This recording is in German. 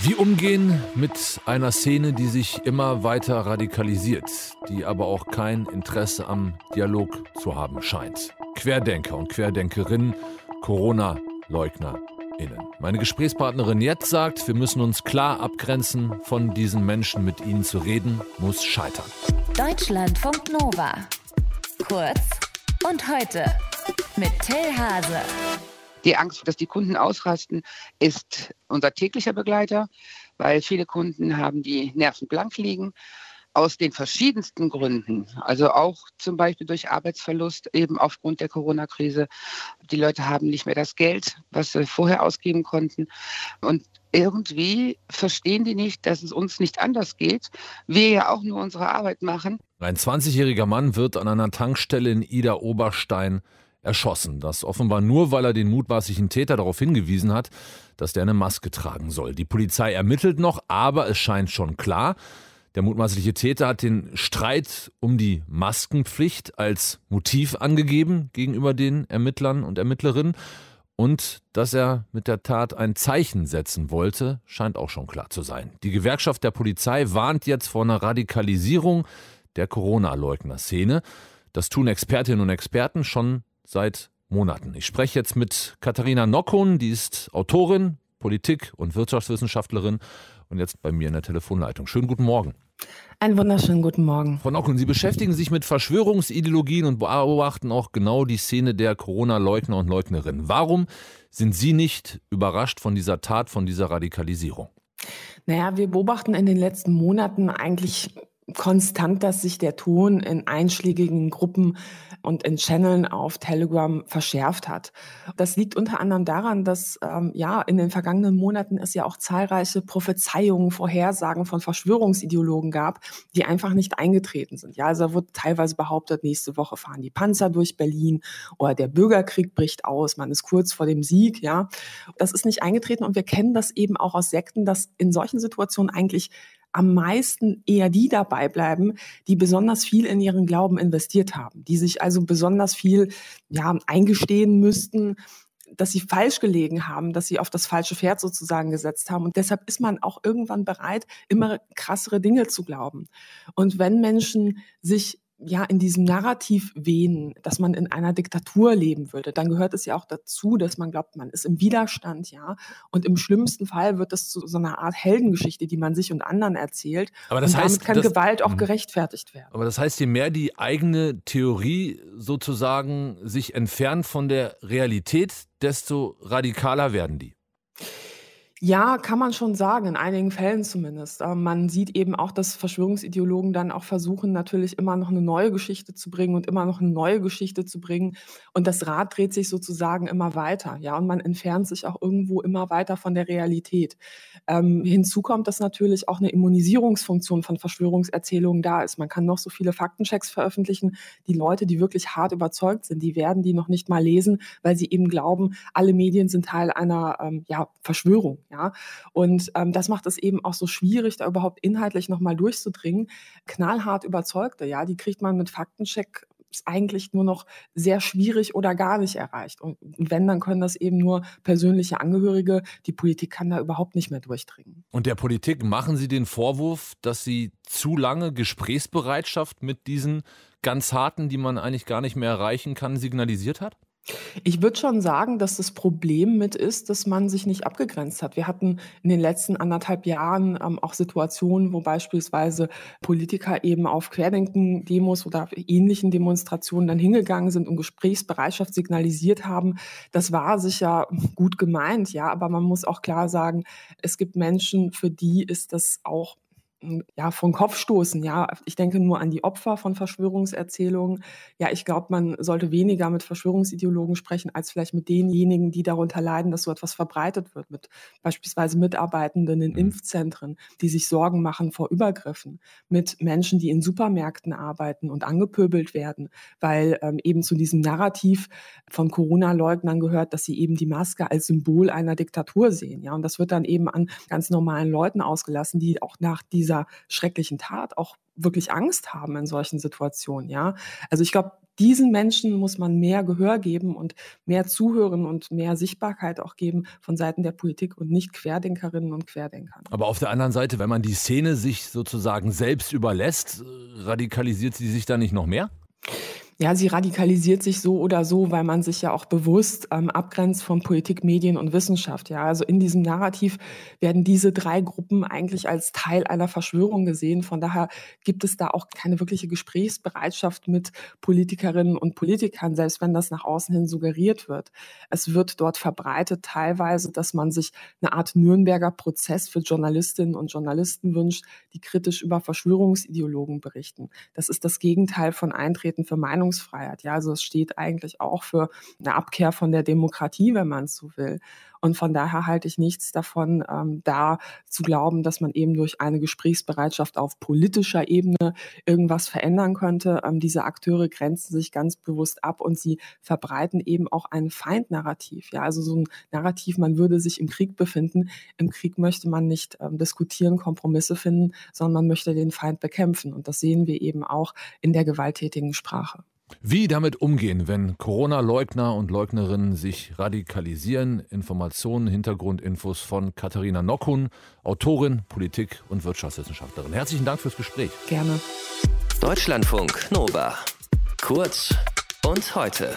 Wie umgehen mit einer Szene, die sich immer weiter radikalisiert, die aber auch kein Interesse am Dialog zu haben scheint. Querdenker und Querdenkerinnen, Corona-LeugnerInnen. Meine Gesprächspartnerin jetzt sagt, wir müssen uns klar abgrenzen von diesen Menschen. Mit ihnen zu reden, muss scheitern. Deutschlandfunk Nova. Kurz und heute mit Till Hase. Die Angst, dass die Kunden ausrasten, ist unser täglicher Begleiter, weil viele Kunden haben die Nerven blank liegen aus den verschiedensten Gründen, also auch zum Beispiel durch Arbeitsverlust, eben aufgrund der Corona-Krise. Die Leute haben nicht mehr das Geld, was sie vorher ausgeben konnten. Und irgendwie verstehen die nicht, dass es uns nicht anders geht. Wir ja auch nur unsere Arbeit machen. Ein 20-jähriger Mann wird an einer Tankstelle in Ida Oberstein erschossen. Das offenbar nur, weil er den mutmaßlichen Täter darauf hingewiesen hat, dass der eine Maske tragen soll. Die Polizei ermittelt noch, aber es scheint schon klar, der mutmaßliche Täter hat den Streit um die Maskenpflicht als Motiv angegeben gegenüber den Ermittlern und Ermittlerinnen. Und dass er mit der Tat ein Zeichen setzen wollte, scheint auch schon klar zu sein. Die Gewerkschaft der Polizei warnt jetzt vor einer Radikalisierung der Corona-Leugner-Szene. Das tun Expertinnen und Experten schon seit Monaten. Ich spreche jetzt mit Katharina Nockun, die ist Autorin, Politik- und Wirtschaftswissenschaftlerin und jetzt bei mir in der Telefonleitung. Schönen guten Morgen. Einen wunderschönen guten Morgen. Frau Nockun, Sie beschäftigen sich mit Verschwörungsideologien und beobachten auch genau die Szene der Corona-Leugner und Leugnerinnen. Warum sind Sie nicht überrascht von dieser Tat, von dieser Radikalisierung? Naja, wir beobachten in den letzten Monaten eigentlich konstant, dass sich der Ton in einschlägigen Gruppen und in Channeln auf Telegram verschärft hat. Das liegt unter anderem daran, dass ähm, ja in den vergangenen Monaten es ja auch zahlreiche Prophezeiungen, Vorhersagen von Verschwörungsideologen gab, die einfach nicht eingetreten sind. Ja, also wurde teilweise behauptet, nächste Woche fahren die Panzer durch Berlin oder der Bürgerkrieg bricht aus, man ist kurz vor dem Sieg. Ja, das ist nicht eingetreten und wir kennen das eben auch aus Sekten, dass in solchen Situationen eigentlich am meisten eher die dabei bleiben, die besonders viel in ihren Glauben investiert haben, die sich also besonders viel ja, eingestehen müssten, dass sie falsch gelegen haben, dass sie auf das falsche Pferd sozusagen gesetzt haben. Und deshalb ist man auch irgendwann bereit, immer krassere Dinge zu glauben. Und wenn Menschen sich ja in diesem Narrativ wehen, dass man in einer Diktatur leben würde, dann gehört es ja auch dazu, dass man glaubt, man ist im Widerstand, ja. Und im schlimmsten Fall wird das zu so einer Art Heldengeschichte, die man sich und anderen erzählt. Aber das und heißt, damit kann das, Gewalt auch mh. gerechtfertigt werden. Aber das heißt, je mehr die eigene Theorie sozusagen sich entfernt von der Realität, desto radikaler werden die. Ja, kann man schon sagen, in einigen Fällen zumindest. Ähm, man sieht eben auch, dass Verschwörungsideologen dann auch versuchen, natürlich immer noch eine neue Geschichte zu bringen und immer noch eine neue Geschichte zu bringen. Und das Rad dreht sich sozusagen immer weiter, ja, und man entfernt sich auch irgendwo immer weiter von der Realität. Ähm, hinzu kommt, dass natürlich auch eine Immunisierungsfunktion von Verschwörungserzählungen da ist. Man kann noch so viele Faktenchecks veröffentlichen. Die Leute, die wirklich hart überzeugt sind, die werden die noch nicht mal lesen, weil sie eben glauben, alle Medien sind Teil einer ähm, ja, Verschwörung. Ja, und ähm, das macht es eben auch so schwierig, da überhaupt inhaltlich nochmal durchzudringen. Knallhart Überzeugte, ja, die kriegt man mit Faktencheck eigentlich nur noch sehr schwierig oder gar nicht erreicht. Und wenn, dann können das eben nur persönliche Angehörige. Die Politik kann da überhaupt nicht mehr durchdringen. Und der Politik machen Sie den Vorwurf, dass sie zu lange Gesprächsbereitschaft mit diesen ganz harten, die man eigentlich gar nicht mehr erreichen kann, signalisiert hat? Ich würde schon sagen, dass das Problem mit ist, dass man sich nicht abgegrenzt hat. Wir hatten in den letzten anderthalb Jahren ähm, auch Situationen, wo beispielsweise Politiker eben auf Querdenken-Demos oder ähnlichen Demonstrationen dann hingegangen sind und Gesprächsbereitschaft signalisiert haben. Das war sicher gut gemeint, ja, aber man muss auch klar sagen, es gibt Menschen, für die ist das auch ja, von Kopf stoßen. Ja, ich denke nur an die Opfer von Verschwörungserzählungen. Ja, ich glaube, man sollte weniger mit Verschwörungsideologen sprechen, als vielleicht mit denjenigen, die darunter leiden, dass so etwas verbreitet wird, mit beispielsweise Mitarbeitenden in mhm. Impfzentren, die sich Sorgen machen vor Übergriffen, mit Menschen, die in Supermärkten arbeiten und angepöbelt werden, weil ähm, eben zu diesem Narrativ von Corona-Leugnern gehört, dass sie eben die Maske als Symbol einer Diktatur sehen. Ja, und das wird dann eben an ganz normalen Leuten ausgelassen, die auch nach diesem dieser schrecklichen Tat auch wirklich Angst haben in solchen Situationen, ja. Also ich glaube, diesen Menschen muss man mehr Gehör geben und mehr zuhören und mehr Sichtbarkeit auch geben von Seiten der Politik und nicht Querdenkerinnen und Querdenkern. Aber auf der anderen Seite, wenn man die Szene sich sozusagen selbst überlässt, radikalisiert sie sich da nicht noch mehr? Ja, sie radikalisiert sich so oder so, weil man sich ja auch bewusst ähm, abgrenzt von Politik, Medien und Wissenschaft. Ja, also in diesem Narrativ werden diese drei Gruppen eigentlich als Teil einer Verschwörung gesehen. Von daher gibt es da auch keine wirkliche Gesprächsbereitschaft mit Politikerinnen und Politikern, selbst wenn das nach außen hin suggeriert wird. Es wird dort verbreitet teilweise, dass man sich eine Art Nürnberger Prozess für Journalistinnen und Journalisten wünscht, die kritisch über Verschwörungsideologen berichten. Das ist das Gegenteil von Eintreten für Meinungs Meinungsfreiheit. Ja, also es steht eigentlich auch für eine Abkehr von der Demokratie, wenn man so will. Und von daher halte ich nichts davon, ähm, da zu glauben, dass man eben durch eine Gesprächsbereitschaft auf politischer Ebene irgendwas verändern könnte. Ähm, diese Akteure grenzen sich ganz bewusst ab und sie verbreiten eben auch ein Feindnarrativ. Ja, also so ein Narrativ, man würde sich im Krieg befinden. Im Krieg möchte man nicht ähm, diskutieren, Kompromisse finden, sondern man möchte den Feind bekämpfen. Und das sehen wir eben auch in der gewalttätigen Sprache. Wie damit umgehen, wenn Corona-Leugner und Leugnerinnen sich radikalisieren? Informationen, Hintergrundinfos von Katharina Nockun, Autorin, Politik- und Wirtschaftswissenschaftlerin. Herzlichen Dank fürs Gespräch. Gerne. Deutschlandfunk Nova. Kurz und heute.